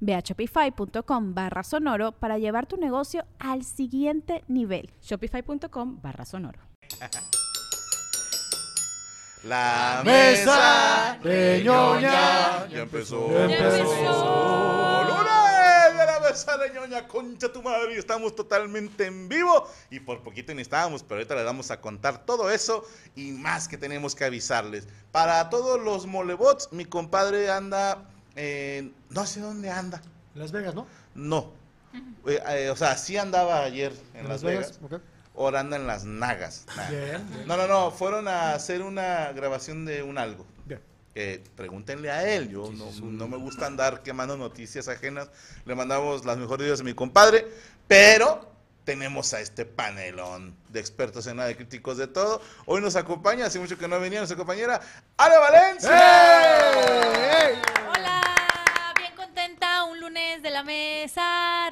Ve a shopify.com barra sonoro para llevar tu negocio al siguiente nivel. Shopify.com barra sonoro. La mesa de ñoña ya empezó. Ya empezó. Lunes de la mesa de ñoña, concha tu madre. y Estamos totalmente en vivo y por poquito ni estábamos, pero ahorita les vamos a contar todo eso y más que tenemos que avisarles. Para todos los molebots, mi compadre anda en. No sé dónde anda. Las Vegas, ¿no? No. Eh, eh, o sea, sí andaba ayer en, Las Vegas. ok. Ahora anda en las nagas. Nah. Bien, bien. No, no, no. Fueron a hacer una grabación de un algo. Bien. Eh, pregúntenle a él. Yo no, no me gusta andar quemando noticias ajenas. Le mandamos las mejores ideas a mi compadre. Pero tenemos a este panelón de expertos en nada, de críticos de todo. Hoy nos acompaña, hace mucho que no venía nuestra compañera, Ale Valencia.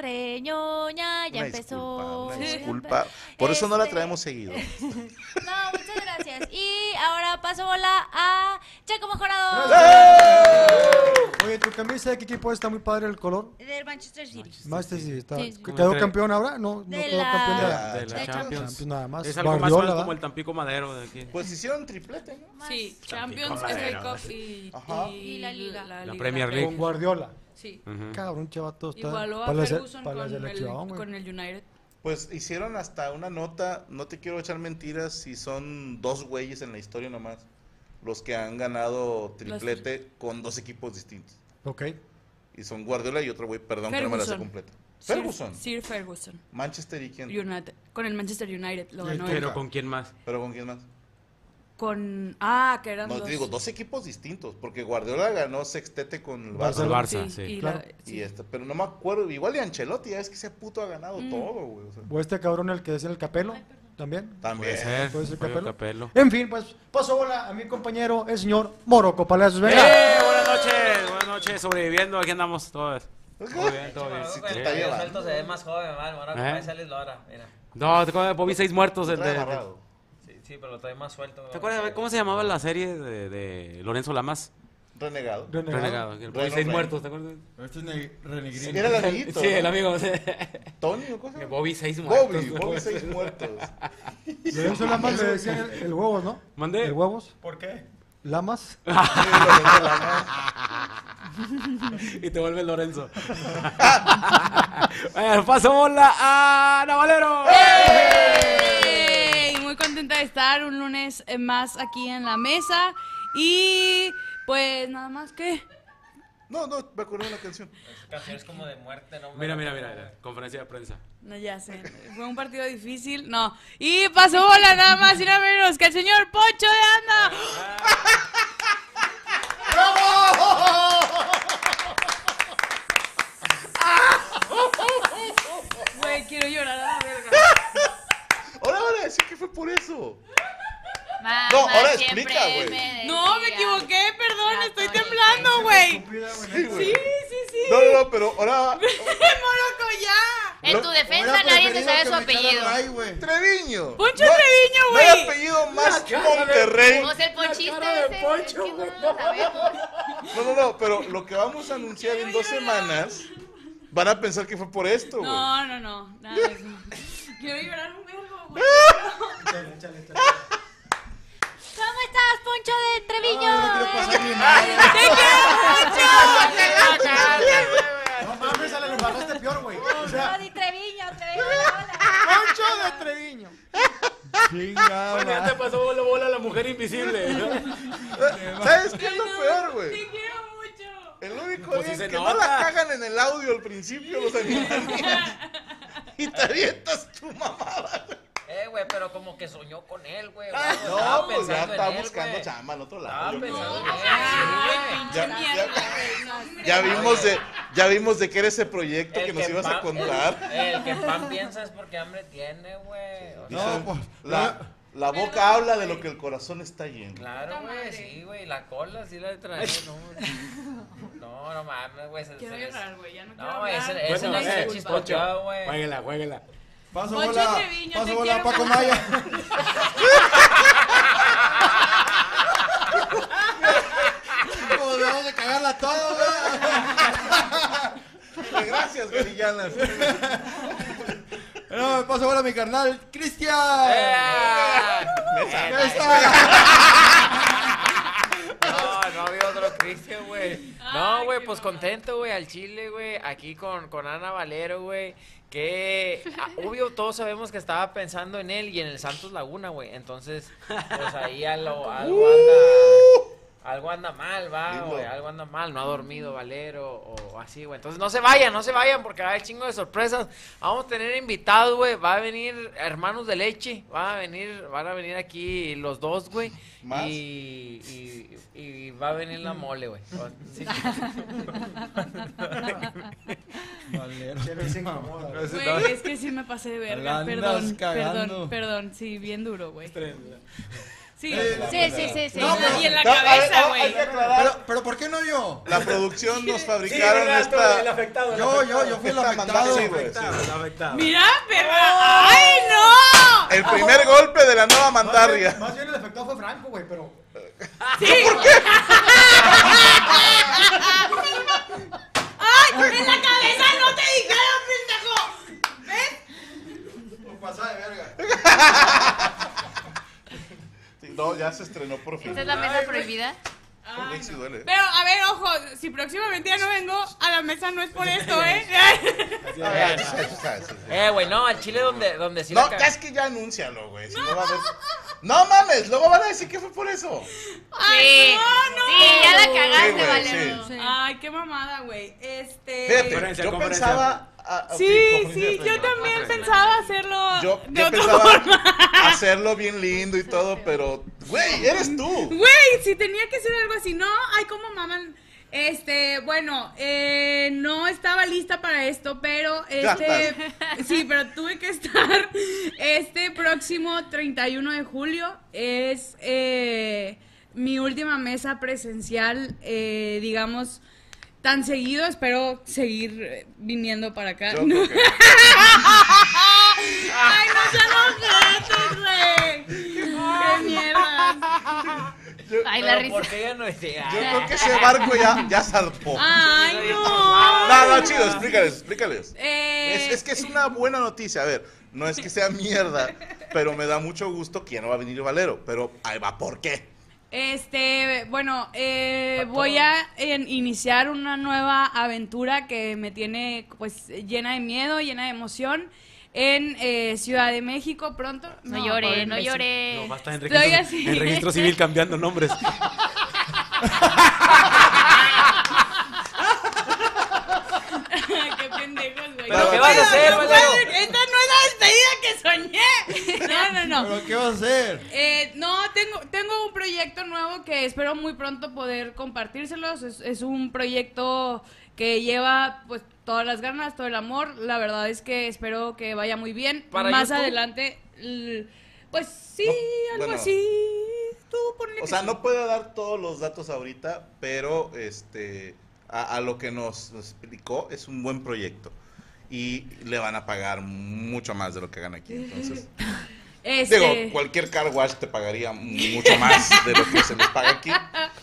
Reñoña, ya Una empezó. Disculpa, una disculpa. Por eso no la Este, traemos seguido. No, muchas gracias. Y ahora paso bola a Checo Mejorado Oye, tu camisa de qué equipo es? está muy padre el color. del Manchester City. Master City está. Sí, sí. ¿Quedó Entre- campeón ahora? No, no De quedó la- campeón de la, de la de Champions. Champions. Champions nada más. Es algo más como el Tampico Madero de aquí. Pues hicieron triplete, ¿no? Sí, Champions, FA. Cup y, Ajá. Y la Liga. La Premier League. Con Guardiola. Sí. Ujú. Cabrón, chavato está. Igualó a para la se- Ferguson para la con, el, selección, güey. con el United. Pues hicieron hasta una nota, no te quiero echar mentiras, si son dos güeyes en la historia nomás, los que han ganado triplete con dos equipos distintos. Ok. Y son Guardiola y otro güey, perdón que no me la sé Ferguson. completa. Sir- Ferguson. Sir Ferguson. Manchester y quién. United. Con el Manchester United lo ganó. Pero él. con quién más? Pero con quién más. Con. Ah, que eran No, dos. te digo, dos equipos distintos, porque Guardiola ganó sextete con el El Barça. Barça, Sí, sí. y Claro. la- Y sí. este, pero no me acuerdo, igual de Ancelotti, ya es que ese puto ha ganado Mm. todo, güey. o sea. O este cabrón el que decía el Capelo. También. También. Puede ser. Puede ser Pollo Capello. Capello. En fin, pues paso bola a mi compañero, el señor Moroco Palacios. Venga. ¡Eh! Buenas noches, buenas noches, sobreviviendo, aquí andamos todos. Todo bien, todo bien. Sí, El suelto se ve más joven, mal, ¿Eh? ahí Lora, mira. No, te acuerdas de Bobby Seis Muertos? El de. Sí, sí, pero lo trae más suelto. ¿Te acuerdas de cómo se llamaba la serie de, de Lorenzo Lamas? Renegado. Renegado. Renegado. El Bobby Seis. Muertos, ¿te acuerdas? Este es Renegrino. Era el amiguito. Sí, ¿no? el amigo. Tony o cosa. Bobby Seis Muertos. Bobby, Bobby seis muertos. Lorenzo Lamas le decían el, el huevos, ¿no? ¿Mandé? El huevos. ¿Por qué? Lamas. y te vuelve Lorenzo. bueno, paso bola a Navalero. ¡Ey! Muy contenta de estar un lunes más aquí en la mesa. Y pues nada más que. No, no, me acuerdo de una canción. Canciones como de muerte, ¿no? Mira, mira, mira, mira, conferencia de prensa. No, ya sé. Fue un partido difícil. No. Y pasó bola nada más y nada menos que el señor Poncho de Anda. Güey, quiero llorar a la verga. Ahora van a decir que fue por eso. Mamá No, ahora explica, güey. No, me equivoqué, perdón, estoy temblando, güey. Sí, güey. Sí, sí. No, no, no, pero ahora. Moroco, ya. En tu defensa nadie se sabe su apellido. Ay, güey. Treviño. Poncho No- Treviño, No hay güey. apellido más Monterrey. Sea, el ponchista ese, es que no. No, no, no, pero lo que vamos a anunciar en dos semanas van a pensar que fue por esto, güey. No, no, no. Nada de eso. Quiero llorar un vergo, güey. ¿Cómo estás, Poncho de Treviño? No, no quiero pasar ni madre. No mames, Ale, le bajaste peor, güey. O Poncho sea, de Treviño, Treviño, hola. Pancho de Treviño. Chingada. Bueno, ya te pasó bola bola la mujer invisible. ¿Sabes qué es lo peor, güey? Te quiero mucho. El único Pues día que no la cagan en el audio al principio los animales. y te avientas tu mamada. Güey. Eh, pero como que soñó con él, güey. No, pues ya él, buscando chamba en otro Estaba lado. Ya, vimos de, ya vimos de qué era ese proyecto que nos ibas a contar. El, el que pan piensa es porque hambre tiene, güey. No, pues. La, la boca habla de lo que el corazón está lleno. Claro, güey, sí, güey. La cola sí la trae, no. No, no mames, güey. Quiero llorar. Ya no quiero No, hablar. ese, Bueno, ese no eh, se Pocho, chispoteó, güey. Jueguela, jueguela. Paso Poncho bola. Treviño, te Paso bola a quiero Paco mucho. Maya. Como debemos de cagarla todo, güey. Gracias, Garillanas. No, me paso bola a mi carnal, Cristian. ¡Eh! Mesa. Güey. No, güey, pues contento, güey, al Chile, güey. Aquí con, con Ana Valero, güey. Que, ah, obvio, todos sabemos que estaba pensando en él y en el Santos Laguna, güey. Entonces, pues ahí algo, algo anda. Algo anda mal, va, güey. Algo anda mal. No ha dormido Valero o así, güey. Entonces, no se vayan, no se vayan porque va a haber chingo de sorpresas. Vamos a tener invitados, güey. Va a venir hermanos de leche. Va a venir, van a venir aquí los dos, güey. ¿Más? Y, y, y va a venir la mole, güey. Sí. Valero. Güey, es que sí me pasé de verga. Perdón, cagando. perdón, perdón. Sí, bien duro, güey. Sí, Eh, Sí, sí, sí, sí. No, pero- y en la cabeza, güey. Pero, pero ¿por qué no yo? La producción nos fabricaron esta. afectado. el Yo, afectado. yo, yo fui el afectado. Afectado, afectado. Mira, perra. ¡Ay, no! El primer golpe de la nueva mandarria. Más bien el efecto fue Franco, güey, pero. Sí. ¡Ay! ¡En la cabeza no te dijeron, pendejo! ¿Ves? Por pasada de verga. No, ya se estrenó por fin. ¿Esta es la mesa prohibida? Ay, sí duele. Pero, a ver, ojo, si próximamente ya no vengo a la mesa no es por esto, ¿eh? Ah, sí, sí, sí, sí. Eh, güey, no, al Chile donde, donde sí No, la ca- es que ya anúncialo, güey. Si no va a haber. No mames, luego van a decir que fue por eso. Sí. no, no. Sí, ya la Sí, cagaste, güey, Valero. sí. Ay, qué mamada, güey. Este. Fíjate, Conferencia, yo conferencia. pensaba. Sí, sí, yo también pensaba hacerlo Yo, de yo otra pensaba forma. hacerlo bien lindo y todo, pero, güey, eres tú. Güey, si tenía que ser algo así, no, ay, cómo maman. Este, bueno, eh, no estaba lista para esto, pero este, sí, pero tuve que estar este próximo 31 de julio es eh, mi última mesa presencial, eh, digamos, tan seguido, espero seguir eh, viniendo para acá. Yo que- Ay, no sean ojetes, güey. Qué mierda. Ay, la risa. ¿Por qué ya no llega? Yo creo que ese barco ya, ya zarpó. Ay, no. No, no, chido, explícales, explícales. Eh, Es, es que es una buena noticia. A ver, no es que sea mierda, pero me da mucho gusto que ya no va a venir Valero. Pero ahí va, ¿por qué? Este, bueno, eh, voy a en- iniciar una nueva aventura que me tiene pues llena de miedo, llena de emoción en eh, Ciudad de México pronto. No llore, pobre no llore. No, basta en Estoy registro, así. en registro civil cambiando nombres. Qué pendejos, güey. ¿Pero No qué vas a hacer, no Valero? puedo, Esta no es la despedida que soñé. No, no, no. ¿Pero qué vas a hacer? Eh, no, tengo, tengo un proyecto nuevo que espero muy pronto poder compartírselos. Es, es un proyecto que lleva pues todas las ganas, todo el amor. La verdad es que espero que vaya muy bien. ¿Para Más YouTube? adelante, pues sí, No, algo bueno. así. Tú ponle O sea, sí. no puedo dar todos los datos ahorita, pero este a, a lo que nos, nos explicó es un buen proyecto. Y le van a pagar mucho más de lo que gana aquí. Entonces, Este, digo, cualquier car wash te pagaría mucho más de lo que se les paga aquí.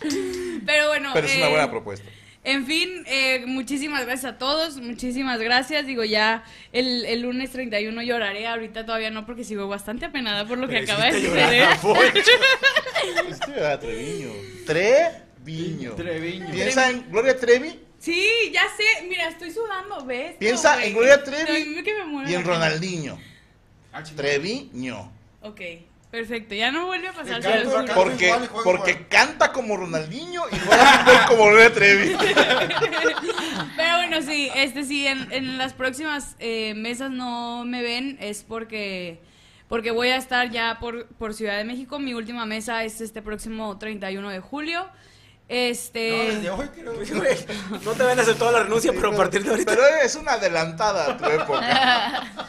pero bueno, Pero es una eh, buena propuesta. En fin, eh, muchísimas gracias a todos, muchísimas gracias. Digo, ya el, el lunes 31 lloraré, ahorita todavía no porque sigo bastante apenada por lo que acaba de suceder. a. Este Treviño. Treviño. Treviño. Piensa en Gloria Trevi Sí, ya sé, mira, estoy sudando, ¿ves? Piensa No, en Gloria No, Trevi y en. Ronaldinho. Ah. Treviño. Ok, Perfecto, ya no vuelve a pasar. canto, el canto. Porque, igual porque igual. canta como Ronaldinho y juega como Gloria Trevi. Pero bueno, sí, este sí, en, en las próximas eh, mesas no me ven, es porque porque voy a estar ya por, por Ciudad de México. Mi última mesa es este próximo 31 de julio. Este. No, desde hoy creo. No te van a hacer toda la renuncia, pero a partir de ahorita. Pero es una adelantada a tu época.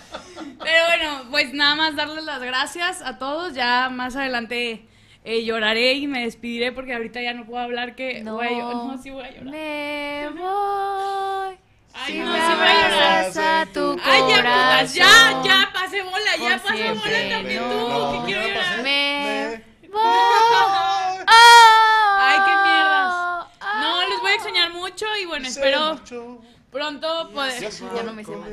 Pero bueno, pues nada más darles las gracias a todos. Ya más adelante eh, lloraré y me despediré porque ahorita ya no puedo hablar que No, voy a llorar. No, sí voy a llorar. me voy. Ay, Si no, me sí voy a llorar. abrazas a tu Ay, ya, putas, ya, corazón. ya, pasé bola, ya pasé bola también no. tú, que No, quiero ya llorar. Me Me- voy. Ay, qué mierdas. No, los voy a extrañar mucho y bueno, Se espero pronto poder... Ya no me sé más.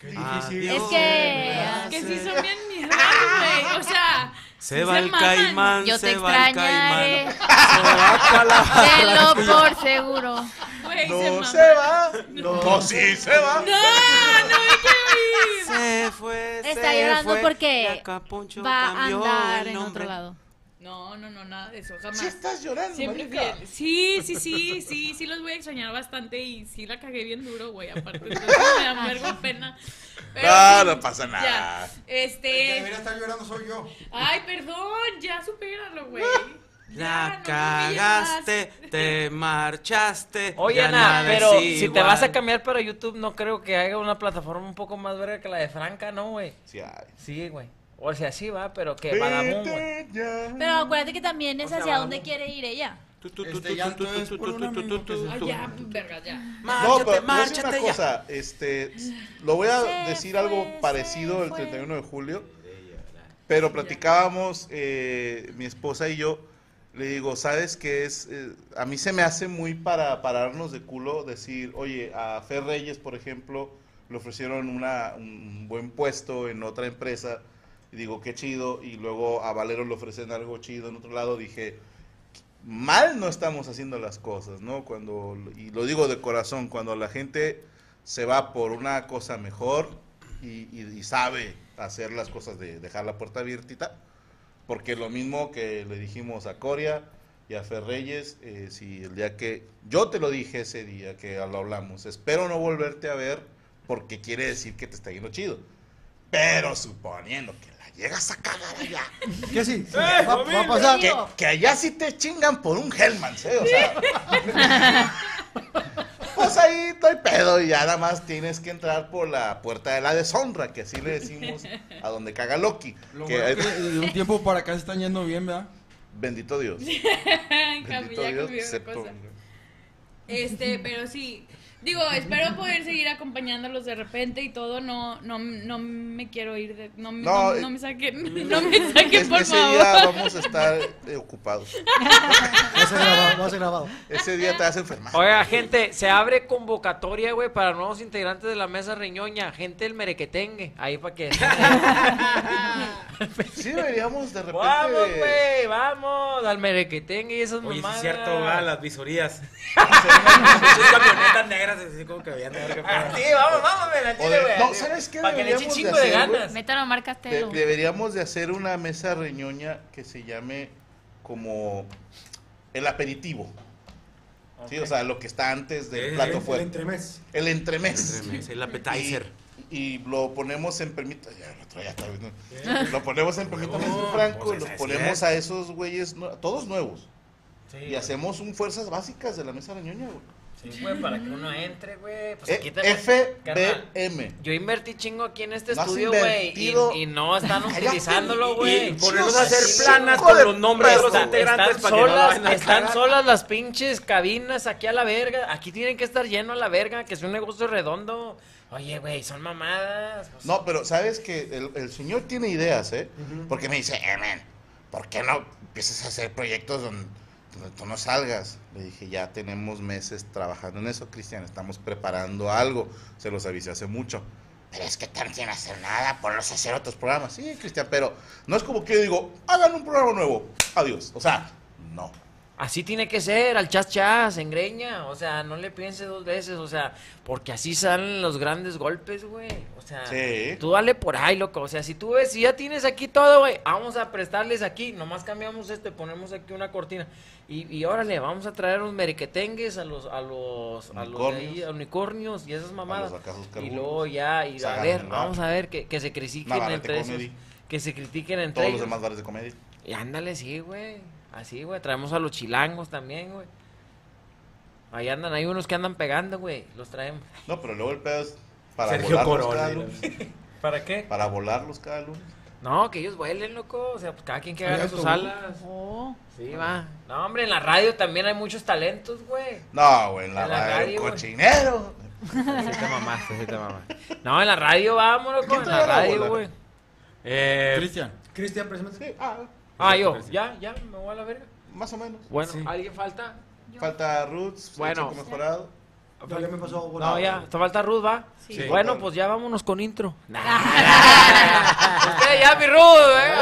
difícil. Es que- Que sí son bien mierdas, güey, o sea... Se va el caimán, Yo te se extrañaré. Se Tenlo por seguro. Güey, No maman. se va. No, sí se va. No, no me quiero ir. Se fue, Está se llorando fue, porque Va a andar en otro lado. No, no, no, nada de eso, jamás. Sí estás llorando, Siempre marica. fiel. Sí, sí, sí, sí, sí los voy a extrañar bastante y sí la cagué bien duro, güey, aparte. Entonces me da vergo pena. Pero No, no pasa nada. Ya, El que este... debería estar llorando soy yo. Ay, perdón, ya supéralo, güey. La Ya, no cagaste, te marchaste. Oye, Ana, nada pero si te vas a cambiar para YouTube, no creo que haya una plataforma un poco más verga que la de Franca, ¿no, güey? Sí, ay. Sí, güey. O sea, sí va, pero que ya. Pero acuérdate que también es O sea, hacia dónde quiere ir ella. Este llanto es por un amigo que se- Ay, ya, verga, ya. No, Márchate, pero te voy a decir márchate una ya. cosa, este, lo voy a Se decir algo parecido el fue. 31 de julio, pero platicábamos eh, mi esposa y yo, le digo, ¿sabes qué es? Eh, a mí se me hace muy para pararnos de culo decir, oye, a Fer Reyes, por ejemplo, le ofrecieron una, un buen puesto en otra empresa, y digo, qué chido, y luego a Valero le ofrecen algo chido en otro lado, dije, mal no estamos haciendo las cosas, ¿no? Cuando, y lo digo de corazón, cuando la gente se va por una cosa mejor y, sabe hacer las cosas de dejar la puerta abiertita, porque lo mismo que le dijimos a Coria y a Ferreyes, eh, si el día que, yo te lo dije ese día que lo hablamos, espero no volverte a ver porque quiere decir que te está yendo chido, pero suponiendo que la llegas a cagar allá. ¿Qué sí? Va, va a pasar. Que, que allá sí te chingan por un Hellman, ¿eh? O sea. pues ahí estoy pedo y ya nada más tienes que entrar por la puerta de la deshonra, que así le decimos a donde caga Loki. Lo Que- bueno que de un tiempo para acá se están yendo bien, ¿verdad? Bendito Dios. Bendito Dios. ponga. Este, pero sí. Digo, espero poder seguir acompañándolos de repente y todo. No, no, no me quiero ir de. No, me- No, no, eh, no me saquen. No me saquen, Es- por ese favor. día vamos a estar eh, ocupados. A ser grabado. A grabado. Ese día te vas a enfermar. Oiga, gente, se abre convocatoria, güey, para nuevos integrantes de la mesa reñoña. Gente del merequetengue. Ahí para que. Sí deberíamos de repente... vamos, güey, vamos. Al merequetengue y esas Oye, mamadas. es cierto, va, las visorías. Camionetas negras, así como que habían de ver qué pedo. Sí, vamos, vamos, O chile, de- güey. no, ¿sabes qué Para que le de chingo de hacer, ganas. Métalo a Mar De- deberíamos de hacer una mesa reñoña que se llame como el aperitivo. Sí, o sea, lo que está antes del Sí, plato sí, El fuerte. entremés. El entremés. Entremés, el appetizer. Y, y lo ponemos en permita. Ya, el ya está viendo. Lo ponemos en permítame ser franco. pues, Los ponemos a esos güeyes, todos nuevos. Sí, Y hacemos un fuerzas básicas de la mesa reñoña, güey. Sí, güey, para que uno entre, güey. Pues Eh, aquí también. Carnal, FBM. Yo invertí chingo aquí en este No has estudio, güey. invertido. Y, y no están utilizándolo, güey. Ponernos a hacer planas con los nombres de los integrantes Están para que no la solas, vayan a están cagar. solas las pinches cabinas aquí a la verga. Aquí tienen que estar lleno a la verga, que es un negocio redondo. Oye, güey, son mamadas. O sea, No, pero sabes que el, el señor tiene ideas, ¿eh? Porque me dice, eh, man, ¿por qué no empiezas a hacer proyectos donde tú no salgas? Le dije, ya tenemos meses trabajando en eso, Cristian, estamos preparando algo. Se los avisé hace mucho. Pero es que están sin hacer nada, ponlos a hacer otros programas. Sí, Cristian, pero no es como que yo digo, hagan un programa nuevo, adiós. O sea, no. Así tiene que ser, al chas chas, en greña. O sea, no le piense dos veces, o sea, porque así salen los grandes golpes, güey. O sea, Sí. tú dale por ahí, loco. O sea, si tú ves, si ya tienes aquí todo, güey, vamos a prestarles aquí. Nomás cambiamos esto y ponemos aquí una cortina. Y, y órale, vamos a traer los merequetengues a los, a los, a los de ahí, Unicornios. a unicornios y esas mamadas. Y luego ya, y a ver, vamos a ver que, que se critiquen Navarrete entre esos. Que se critiquen entre Todos los demás bares de comedia. Y ándale, sí, güey. Así, güey. Traemos a los chilangos también, güey. Ahí andan, hay unos que andan pegando, güey. Los traemos. No, pero luego el pedo es para Sergio volarlos cada lunes. ¿Para qué? Para volarlos cada lunes. No, que ellos vuelen, loco. O sea, pues cada quien que agarre sus alas. Oh. Sí, va. No, hombre, en la radio también hay muchos talentos, güey. No, güey, en la, En la radio, radio, cochinero. Sí te mamaste, sí te mamaste. No, en la radio vamos, loco. ¿Quién En la radio, güey. Eh, Cristian. Cristian, precisamente. Sí, ah, Ah, yo. Ya, ya, me voy a la verga. más o menos. Bueno, Sí. ¿alguien falta? Falta Roots, Bueno. Chico mejorado. Ya, ya me pasó volado. No, ya, te falta Ruth, ¿va? Sí. Bueno, Claro. pues ya vámonos con intro. Usted ya, mi Ruth, ¿eh?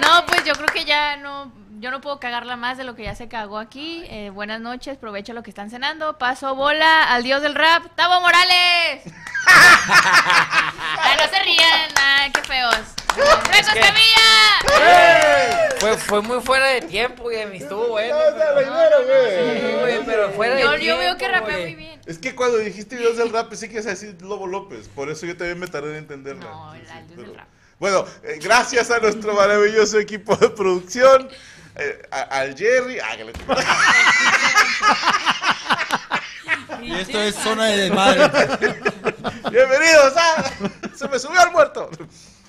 No, pues yo creo que ya no, yo no puedo cagarla más de lo que ya se cagó aquí. Eh, buenas noches, provecho lo que están cenando. Paso bola al dios del rap, Tavo Morales. Ay, no se rían, ay, qué feos. ¡Franco que- Escamilla! Fue, fue muy fuera de tiempo, güey. Estuvo bueno. No, pero- la idea, Sí, güey. güey, pero fuera de Yo, tiempo. yo veo que rapea güey. muy bien. Es que cuando dijiste videos del rap, pensé que ibas a decir Lobo López. Por eso yo también me tardé en entenderla. No, Sí, el sí, dios pero- del rap. Bueno, eh, gracias a nuestro maravilloso equipo de producción, eh, a- al Jerry. ah, que le- Y esto es zona de desmadre. Bienvenidos a Se me subió al muerto.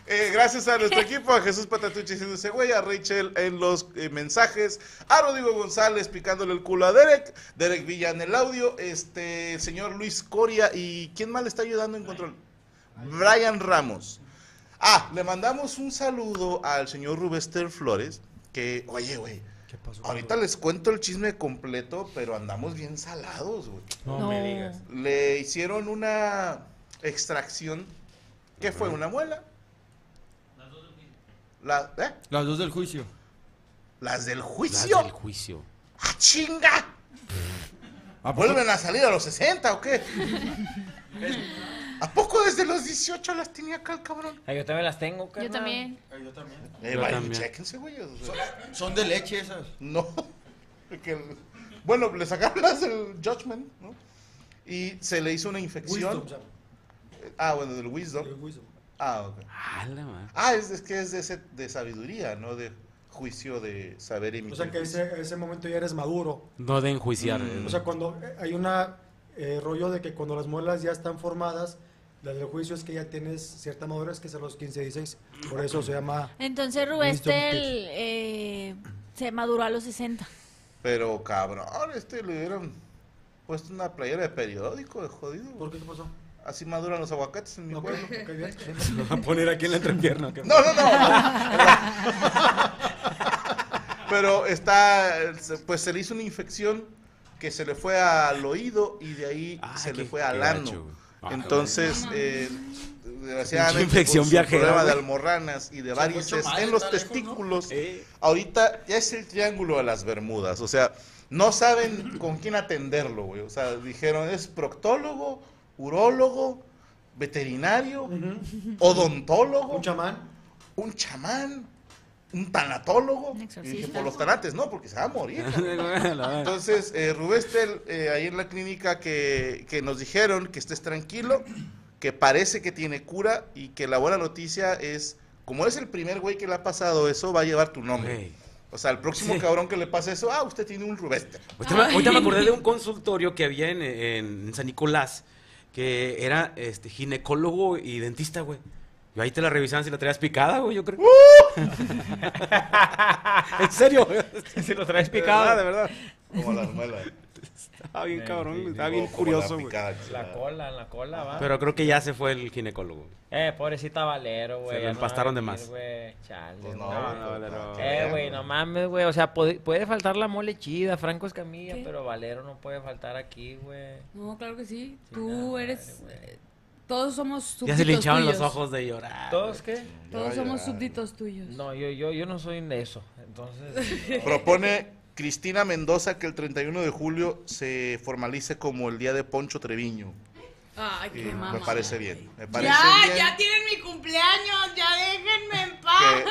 Eh, gracias a nuestro equipo, a Jesús Patatucci haciendo ese güey, a Rachel en los eh, mensajes, a Rodrigo González picándole el culo a Derek, Derek Villa en el audio, este el señor Luis Coria y ¿quién más le está ayudando en control? Brian Ramos. Ah, le mandamos un saludo al señor Rubester Flores, que, oye, güey, ¿Qué pasó? ahorita les cuento el chisme completo, pero andamos bien salados, güey. no, me digas. Le hicieron una extracción. ¿Qué fue? ¿Una muela? Las dos del juicio. ¿eh? Las dos del juicio. ¿Las del Las juicio? del juicio. ¡Ah, chinga! ¿A? ¿Vuelven a salir a los 60 o qué? ¿A poco desde los 18 las tenía acá el cabrón? Ay, yo también las tengo, Yo carnal. también. Yo también. Eh, Yo vayan, también. chéquense, güey. o sea, Son de leche esas. No. Que- bueno, le sacaron las del Judgment, ¿no? Y se le hizo una infección. Wisdom. Ah, bueno, del Wisdom. El wisdom. Ah, ok. Ah. Ah, es, es que es de, ese- de sabiduría, no de juicio de saber emitir. O sea que ese, ese momento ya eres maduro. No de enjuiciar. Mm. O sea, cuando eh, hay una eh, rollo de que cuando las muelas ya están formadas, la del juicio es que ya tienes cierta madurez, que es a los 15, 16. Por eso se llama... Entonces Rubestel eh, se maduró a los 60. Pero cabrón, este le hubieran puesto una playera de periódico, de jodido. ¿Por qué? ¿Qué pasó? Así maduran los aguacates en mi Ok, pueblo. ok, bien. Lo va a poner aquí en la entrepierna. No, no, no. Pero está, pues se le hizo una infección que se le fue al oído y de ahí Ah, se le fue al ano. Ah, Entonces, eh, desgraciadamente, infección por su viajera, problema de almorranas y de Se varices en los está lejos, ¿no? testículos, Eh, ahorita ya es el triángulo de las Bermudas. O sea, no saben con quién atenderlo, güey. O sea, dijeron, es proctólogo, urólogo, veterinario, odontólogo, Un chamán. un chamán, un tanatólogo. Un Y dije, por los tanates, no, porque se va a morir. Entonces, eh, Rubestel, eh, ahí en la clínica que, que nos dijeron que estés tranquilo, que parece que tiene cura y que la buena noticia es, como es el primer güey que le ha pasado eso, va a llevar tu nombre. O sea, el próximo Sí. cabrón que le pase eso, ah, usted tiene un Rubestel. Ahorita me, ahorita me acordé de un consultorio que había en, en San Nicolás, que era este ginecólogo y dentista, güey. Y ahí te la revisaban si la traías picada, güey, yo creo. en serio. Si lo traes De picado. verdad, de verdad. Como la muela. Estaba bien cabrón, güey, estaba bien curioso, la güey. La cola, en la cola, va. Pero creo que ya se fue el ginecólogo. Eh, pobrecita Valero, güey. Se lo no empastaron de más. Chale, Pues no, no, Valero. Eh, güey, no mames, güey. O sea, puede, puede faltar la mole chida, Franco Escamilla, ¿Qué? pero Valero no puede faltar aquí, güey. No, claro que sí. Tú eres. eh, todos somos súbditos Ya se le hinchaban los tuyos. ojos de llorar. ¿Todos qué? Todos somos súbditos tuyos. No, yo, yo, yo no soy de eso. Entonces. Propone Cristina Mendoza que el 31 de julio se formalice como el día de Poncho Treviño. Ay, qué me mamá. parece bien. Me parece Ya, bien ya tienen mi cumpleaños, ya déjenme.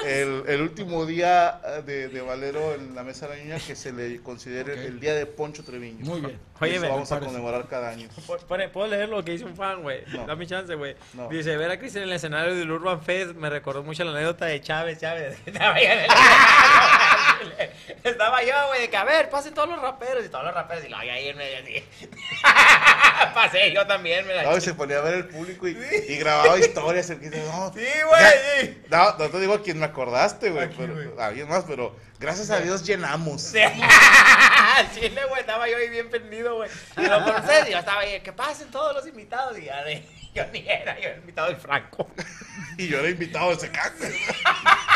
Que el, el último día eh, de, de Valero en la mesa de la niña que se le considere el día de Poncho Treviño. Muy bien. Oye, eso vamos a conmemorar cada año. ¿Puedo leer lo que dice un fan, güey? No. Dame chance, güey. No. Dice, ver a Cristian en el escenario del Urban Fest me recordó mucho la anécdota de Chávez, Chávez. Estaba yo, en el- Estaba yo, güey, de que a ver, pasen todos los raperos y todos los raperos y lo ahí en medio así. Pasé yo también, me la No, y se ponía a ver el público y, y grababa historias. el que dice, no, Sí, güey. No, no te digo a quién me acordaste, güey. pero- Alguien más, pero gracias a Dios llenamos. Sí. Chile, güey, estaba yo ahí bien pendido, güey. Y lo conoces, y yo estaba ahí, que pasen todos los invitados. Y ya de, yo ni era, yo era invitado del Franco. Y yo era invitado de ese cáncer.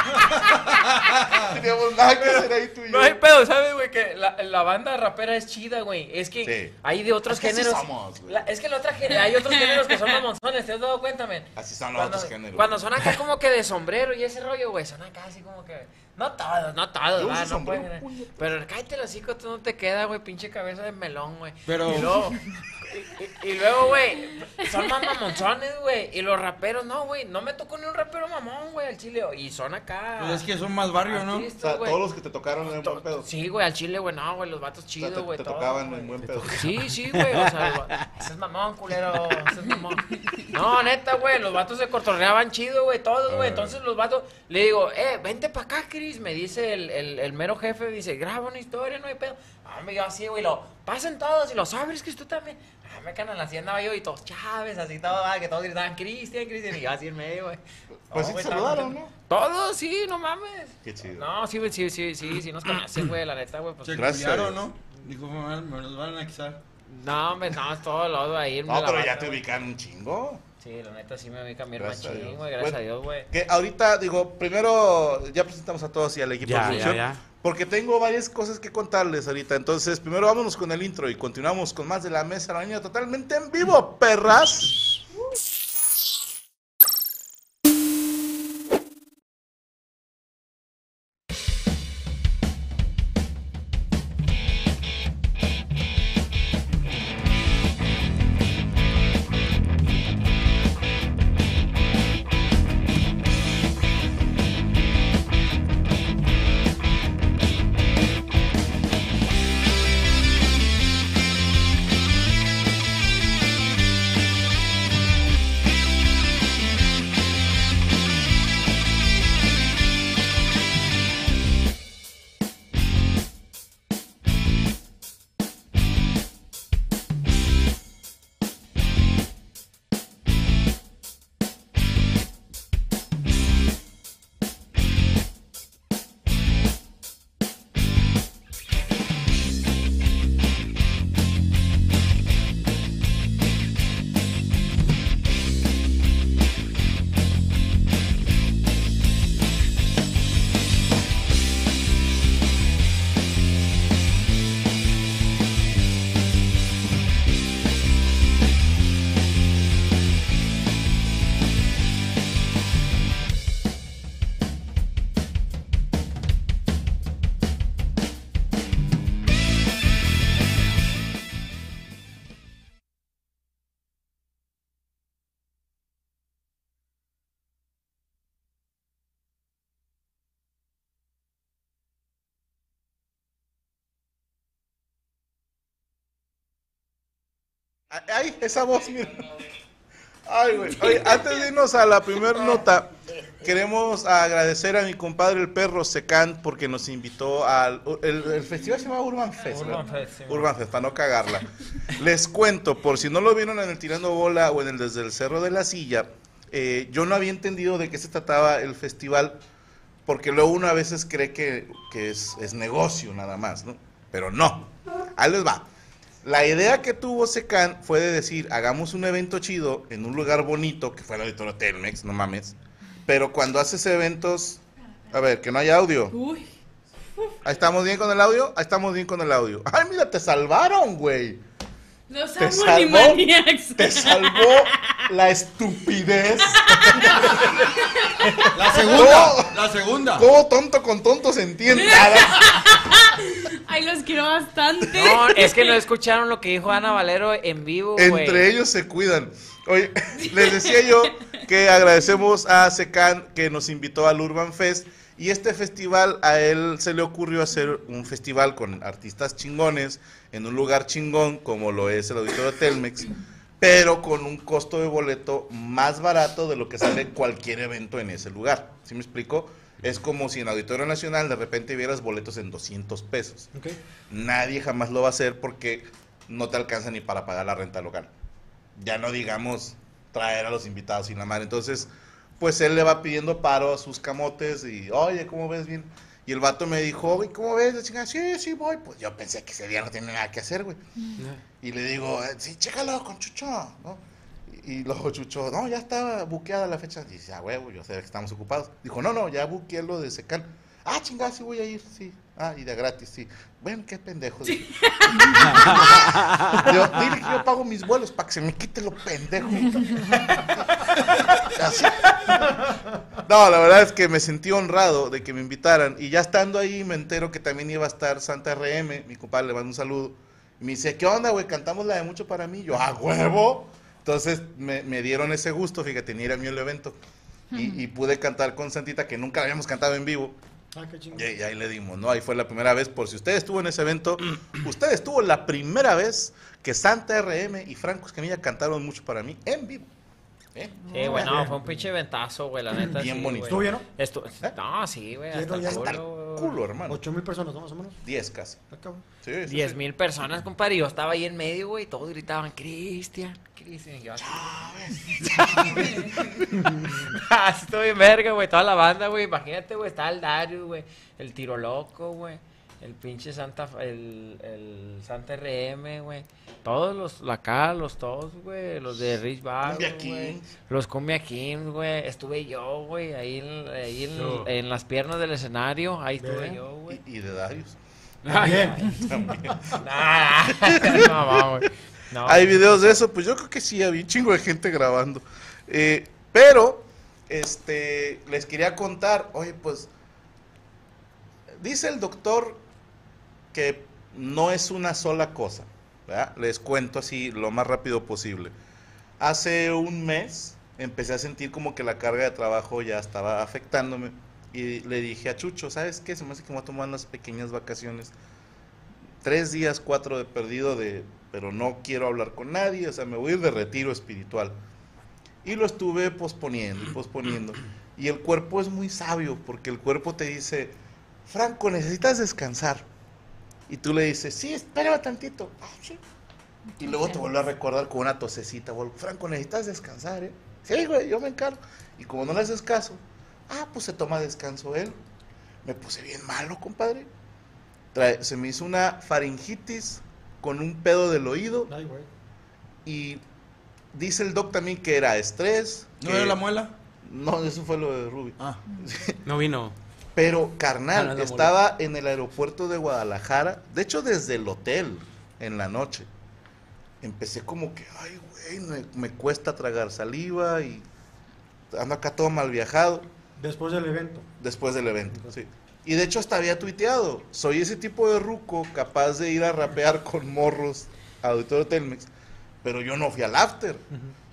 Teníamos nada que hacer ahí tú y yo. No hay pedo, ¿sabes, güey? Que la, la banda rapera es chida, güey. Es que Sí. hay de otros Es que así géneros. somos, güey. La- es que la otra hay otros géneros que son mamonzones, ¿te has dado cuenta, men? Así son los Cuando, otros géneros. cuando son acá como que de sombrero y ese rollo, güey, son acá así como que. No todos, no todos, va, no pueden-. Pero cállate el hocico, tú no te queda, güey, pinche cabeza de melón, güey. Pero- Y luego, y, y- y luego, güey, son más mamonzones, güey. Y los raperos, no, güey, no me tocó ni un rapero mamón, güey, al chile. Y son acá. Pues es que son más barrio, ¿no? O sea, todos los que te tocaron en buen pedo. Sí, güey, al chile, güey, no, güey, los vatos O sea, chidos, güey, te tocaban güey. en buen pedo. Sí, sí, güey, o sea, los ese es mamón, culero, ese es mamón. No, neta, güey, los vatos se cotorreaban chido, güey, todos, güey. Entonces los vatos, le digo, eh, vente pa' acá, Cris, me dice el, el, el mero jefe, dice, graba una historia, no hay pedo. Ah, me yo así, güey, lo pasen todos y lo sabes, que tú también. Ah, me canan así andaba yo y todos Chávez, así todo, ah, que todos gritaban, Cristian, Cristian, y yo así en medio, güey. Pues No, sí te estaba saludaron. ¿no? Todos, sí, no mames. Qué chido. No, sí, sí, sí, sí, sí nos conocen, güey, la neta, güey. Pues, Gracias. ¿no? Dijo, me, los van a anexar. no, hombre, no, es todo lodo ahí. No, pero ya te ubican un chingo. Sí, la neta sí me ubica mi Dios. güey, gracias a Dios, güey. Que ahorita, digo, primero ya presentamos a todos y al equipo Ya, de ya, producción. Porque tengo varias cosas que contarles ahorita. Entonces, primero vámonos con el intro y continuamos con más de la mesa de la niña totalmente en vivo, perras. Ay, esa voz, mira. Ay, güey. Oye, antes de irnos a la primera nota, queremos agradecer a mi compadre el perro Secán porque nos invitó al. El, el festival se llama Urban Fest. Urban ¿verdad? Fest, sí, Urban Fest, para no cagarla. Les cuento, por si no lo vieron en el Tirando Bola o en el Desde el Cerro de la Silla, eh, yo no había entendido de qué se trataba el festival porque luego uno a veces cree que, que es, es negocio nada más, ¿no? Pero no. Ahí les va. La idea que tuvo Secan fue de decir, hagamos un evento chido en un lugar bonito, que fue el auditorio Telmex, no mames. Pero cuando haces eventos, a ver, que no haya audio. Uy. Ahí estamos bien con el audio, ahí estamos bien con el audio. Ay, mira, te salvaron, güey. Los Te salvó, te salvó la estupidez La segunda, la segunda. ¿Cómo tonto con tonto se entiende? Ay, los quiero bastante. No, es que no escucharon lo que dijo Ana Valero en vivo. Entre ellos se cuidan. Oye, les decía yo que agradecemos a Secan que nos invitó al Urban Fest. Y este festival, a él se le ocurrió hacer un festival con artistas chingones en un lugar chingón como lo es el Auditorio Telmex, pero con un costo de boleto más barato de lo que sale cualquier evento en ese lugar. ¿Sí me explico? Es como si en Auditorio Nacional de repente vieras boletos en 200 pesos. Ok. Nadie jamás lo va a hacer porque no te alcanza ni para pagar la renta local. Ya no digamos traer a los invitados sin la madre. Entonces, pues él le va pidiendo paro a sus camotes y, oye, ¿cómo ves bien? Y el vato me dijo, oye, ¿cómo ves? La chingada, sí, sí, voy. Pues yo pensé que ese día no tenía nada que hacer, güey. Y le digo, sí, chécalo con Chucho, ¿no? Y, y luego Chucho, no, ya estaba buqueada la fecha. Dice, ah, huevo, yo sé que estamos ocupados. Dijo, no, no, ya buqueé lo de Secan. Ah, chingada, sí voy a ir, sí. Ah, y de gratis, sí. Bueno, qué pendejo. yo, dile que yo pago mis vuelos para que se me quite lo pendejo. Así. No, la verdad es que me sentí honrado de que me invitaran. Y ya estando ahí me entero que también iba a estar Santa RM. Mi compadre le manda un saludo. Y me dice, ¿qué onda, güey? Cantamos la de mucho para mí. Yo, ¡a huevo! Entonces me, me dieron ese gusto, fíjate, ni era mío el evento. Y, y pude cantar con Santita, que nunca la habíamos cantado en vivo. Ah, qué. Y, y ahí le dimos, ¿no? Ahí fue la primera vez. Por si usted estuvo en ese evento, usted estuvo la primera vez que Santa RM y Franco Escamilla cantaron mucho para mí en vivo. ¿Eh? Sí, güey, no, fue un pinche ventazo, güey, la neta. Bien sí, bonito. ¿Estuvo lleno? Estu- No, sí, güey, Sí, hasta ya el está el culo, güey. culo, hermano. Ocho mil personas, ¿no? Más o menos. 10 casi. Ah. Sí, sí, Diez mil personas, compadre, y yo estaba ahí en medio, güey, y todos gritaban, Cristian, Cristian, y yo así. Ah, Estoy verga, güey, toda la banda, güey, imagínate, güey, estaba el Dario, güey, el Tiro Loco, güey, el pinche Santa, el, el Santa RM, güey, todos los, acá, los todos, güey, los de Rich Bar, güey, los Cumbia Kings, güey, estuve yo, güey, ahí, en- ahí en, las piernas del escenario, ahí estuve Ve. yo, güey. Y, y de Darius. Bien. Nah, no, güey. No, Hay videos de eso, pues yo creo que sí, había un chingo de gente grabando. Eh, pero, este, les quería contar, oye, pues, dice el doctor que no es una sola cosa. Les cuento así lo más rápido posible. Hace un mes empecé a sentir como que la carga de trabajo ya estaba afectándome y le dije a Chucho, ¿sabes qué? Se me hace que me voy a tomar unas pequeñas vacaciones tres días, cuatro de perdido de, pero no quiero hablar con nadie, o sea, me voy a ir de retiro espiritual. Y lo estuve posponiendo y posponiendo. Y el cuerpo es muy sabio, porque el cuerpo te dice, Franco, necesitas descansar. Y tú le dices, sí, espérame tantito. "Ah, sí". Y luego te vuelve a recordar con una tosecita, Franco, necesitas descansar, ¿eh? Sí, güey, yo me encargo. Y como no le haces caso, ah, pues se toma descanso él. Me puse bien malo, compadre. Trae- se me hizo una faringitis con un pedo del oído Ay, güey. y dice el doc también que era estrés. ¿No que- era la muela? No, eso fue lo de Ruby. Ah. No vino. Pero, Ah, carnal, no la estaba en el aeropuerto de Guadalajara, de hecho desde el hotel, en la noche. Empecé como que, ay, güey, me, me cuesta tragar saliva y ando acá todo mal viajado Después del evento. después del evento, sí. Y de hecho hasta había tuiteado, soy ese tipo de ruco capaz de ir a rapear con morros a Auditorio Telmex, pero yo no fui al after.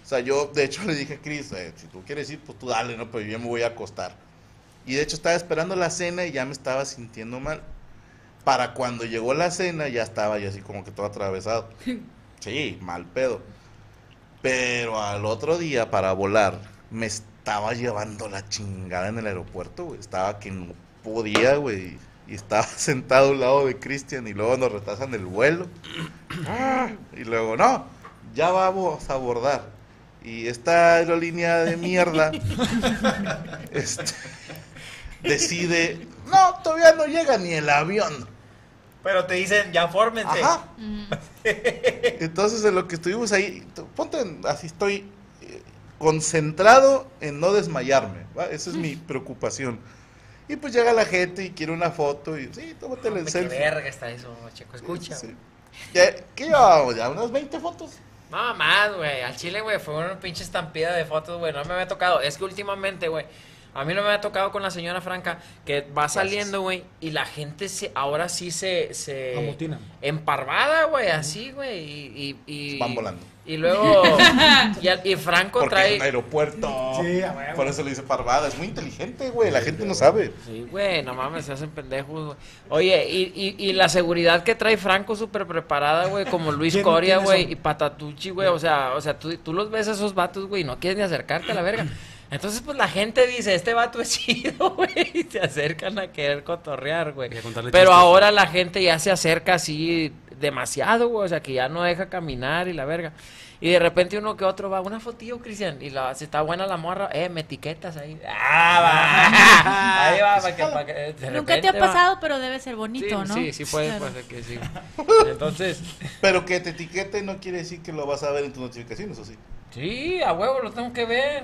O sea, yo de hecho le dije a Chris, eh, si tú quieres ir, pues tú dale, ¿no? Pero yo me voy a acostar. Y de hecho estaba esperando la cena y ya me estaba sintiendo mal. Para cuando llegó la cena ya estaba yo así como que todo atravesado. Sí, mal pedo. Pero al otro día para volar me estaba llevando la chingada en el aeropuerto, güey. Estaba que no podía, güey. Y estaba sentado al lado de Cristian y luego nos retrasan el vuelo. Ah, Y luego, no, ya vamos a abordar. Y esta aerolínea de mierda este, decide, no, todavía no llega ni el avión. Pero te dicen, ya fórmense. Ajá. Entonces, en lo que estuvimos ahí, ponte en- así, estoy eh, concentrado en no desmayarme. ¿va? Esa es mi preocupación. Y pues llega la gente y quiere una foto y, sí, tómate el Hombre, qué selfie. verga está eso, Checo. Escucha. Sí. Ya, ¿Qué llevábamos? ¿Ya unas 20 fotos? No, más, güey. Al chile, güey, fue una pinche estampida de fotos, güey. No me había tocado. Es que últimamente, güey, a mí no me había tocado con la señora Franca que va saliendo, güey, y la gente se, ahora sí se... se Amotinan. Emparvada, güey, así, güey. Y, y, y- Van volando. Y luego... y, Franco Porque trae... es un aeropuerto. Sí, a. Por eso le dice parvada. Es muy inteligente, güey. La gente no sabe. Sí, güey, no mames, se hacen pendejos, güey. Oye, y, y, y la seguridad que trae Franco súper preparada, güey, como Luis ¿Quién- Coria, güey, y Patatucci, güey, o sea, o sea, tú, tú los ves a esos vatos, güey, y no quieres ni acercarte a la verga. Entonces, pues la gente dice, este vato es chido, güey, y se acercan a querer cotorrear, güey. Pero chistes. ahora la gente ya se acerca así demasiado, güey, o sea, que ya no deja caminar y la verga. Y de repente uno que otro va, una fotillo, Cristian, y la, si está buena la morra, eh, me etiquetas ahí. Ah, va. Ahí va, para que, pa' que de Nunca te ha va. pasado, pero debe ser bonito, sí, ¿no? Sí, sí puede, Claro. ser que sí. Entonces, Pero que te etiquete no quiere decir que lo vas a ver en tus notificaciones, ¿o sí? sí, a huevo lo tengo que ver.